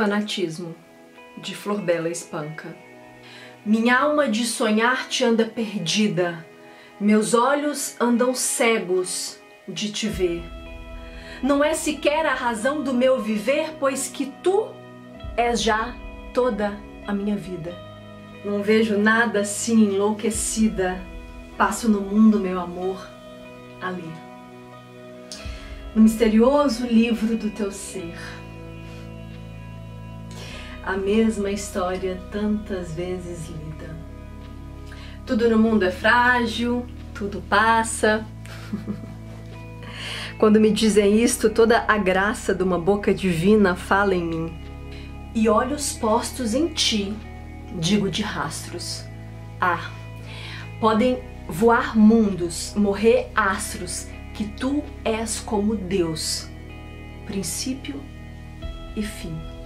Fanatismo, de Flor Bela Espanca. Minha alma de sonhar te anda perdida, meus olhos andam cegos de te ver. Não é sequer a razão do meu viver, pois que tu és já toda a minha vida. Não vejo nada assim enlouquecida, passo no mundo meu amor ali. No misterioso livro do teu ser a mesma história tantas vezes lida. Tudo no mundo é frágil, tudo passa. Quando me dizem isto, toda a graça de uma boca divina fala em mim. E olhos postos em ti, digo de rastros. Ah, podem voar mundos, morrer astros, que tu és como Deus, princípio e fim.